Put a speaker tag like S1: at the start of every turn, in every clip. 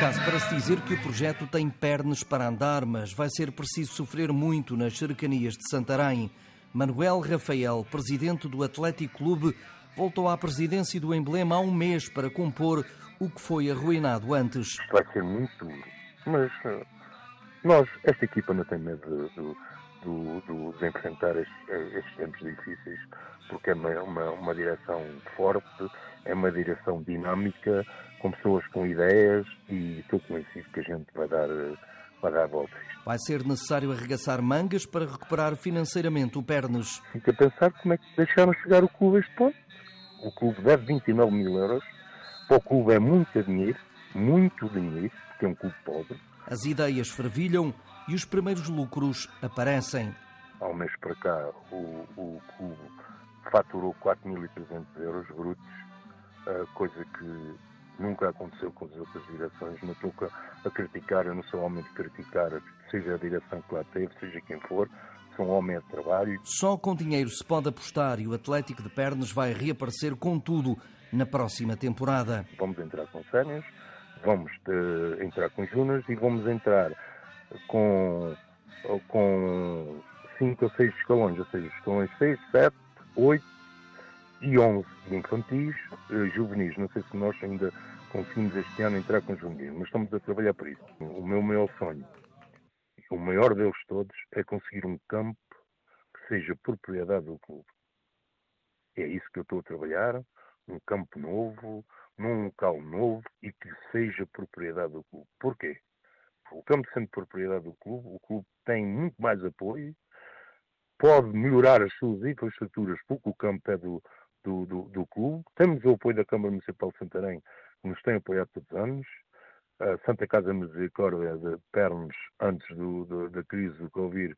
S1: Caso para se dizer que o projeto tem pernas para andar, mas vai ser preciso sofrer muito nas cercanias de Santarém. Manuel Rafael, presidente do Atlético Clube, voltou à presidência do emblema há um mês para compor o que foi arruinado antes.
S2: Vai ser muito duro, mas eh, nós, esta equipa não tem medo de, enfrentar estes, estes, tempos difíceis, porque é uma, uma, uma direção forte, é uma direção dinâmica, com pessoas com ideias e estou convencido que a gente vai dar, vai dar voltas.
S1: Vai ser necessário arregaçar mangas para recuperar financeiramente o Pernes.
S2: Fica a pensar como é que deixaram chegar o clube a este ponto. O clube deve 29 mil euros. Para o clube é muito dinheiro, muito dinheiro, porque é um clube pobre.
S1: As ideias fervilham e os primeiros lucros aparecem.
S2: Há um mês para cá, o, o clube faturou 4.300 euros brutos, coisa que nunca aconteceu com as outras direções. Não estou a criticar, eu não sou homem de criticar, seja a direção que lá teve, seja quem for, sou um homem de trabalho.
S1: Só com dinheiro se pode apostar e o Atlético de Pernas vai reaparecer com tudo na próxima temporada.
S2: Vamos entrar com sénios, vamos de, entrar com júniors e vamos entrar com, com cinco ou seis escalões, ou seja, escalões 6, 7, 8 e 11 de infantis, eh, juvenis. Não sei se nós ainda conseguimos este ano entrar com juvenis, mas estamos a trabalhar para isso. O meu maior sonho, o maior deles todos, é conseguir um campo que seja propriedade do clube. É isso que eu estou a trabalhar, um campo novo, num local novo e que seja propriedade do clube. Porquê? O campo sendo propriedade do clube, o clube tem muito mais apoio, pode melhorar as suas infraestruturas porque o campo é do, do, do, do, clube. Temos o apoio da Câmara Municipal de Santarém, que nos tem apoiado todos os anos. A Santa Casa Misericórdia de Pernos, antes do, do, da crise do Covid,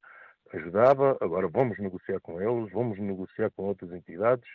S2: ajudava. Agora vamos negociar com eles, vamos negociar com outras entidades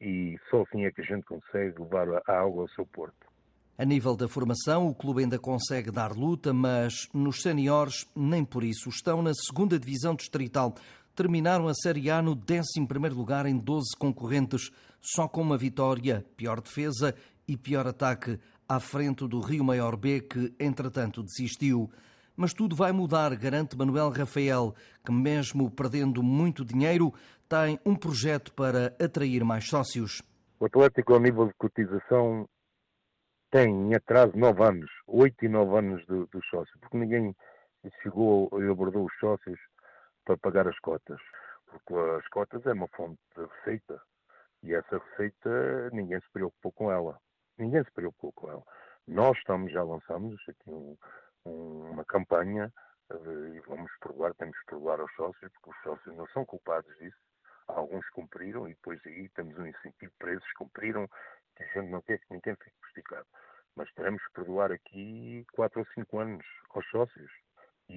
S2: e só assim é que a gente consegue levar a água ao seu porto.
S1: A nível da formação, o clube ainda consegue dar luta, mas nos séniores nem por isso. Estão na segunda divisão distrital. Terminaram a Série A no 11º lugar em 12 concorrentes, só com uma vitória, pior defesa e pior ataque, à frente do Rio Maior B, que entretanto desistiu. Mas tudo vai mudar, garante Manuel Rafael, que mesmo perdendo muito dinheiro, tem um projeto para atrair mais sócios.
S2: O Atlético, ao nível de cotização, tem em atraso nove anos, oito e nove anos dos do sócios, porque ninguém chegou e abordou os sócios para pagar as cotas, porque as cotas é uma fonte de receita e essa receita ninguém se preocupou com ela. Ninguém se preocupou com ela. Nós estamos, já lançamos aqui um, um, uma campanha de, e vamos provar, temos que provar aos sócios, porque os sócios não são culpados disso. Alguns cumpriram e depois aí temos um incentivo para esses cumpriram, que a gente não quer que ninguém fique prejudicado. Mas teremos que perdoar aqui quatro ou cinco anos aos sócios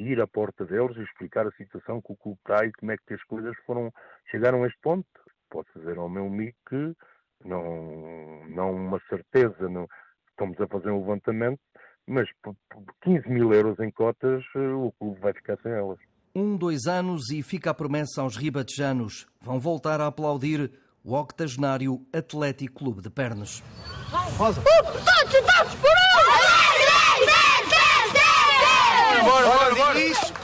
S2: ir à porta deles e explicar a situação que o clube está e como é que as coisas foram, chegaram a este ponto. Posso dizer ao meu amigo que não, não uma certeza, não, estamos a fazer um levantamento, mas por 15 mil euros em cotas eh, o clube vai ficar sem elas.
S1: Um, dois anos e fica a promessa aos ribatejanos. Vão voltar a aplaudir o octogenário Atlético Clube de Pernas.
S3: Rosa. Todos, todos por um! bora, bora, bora.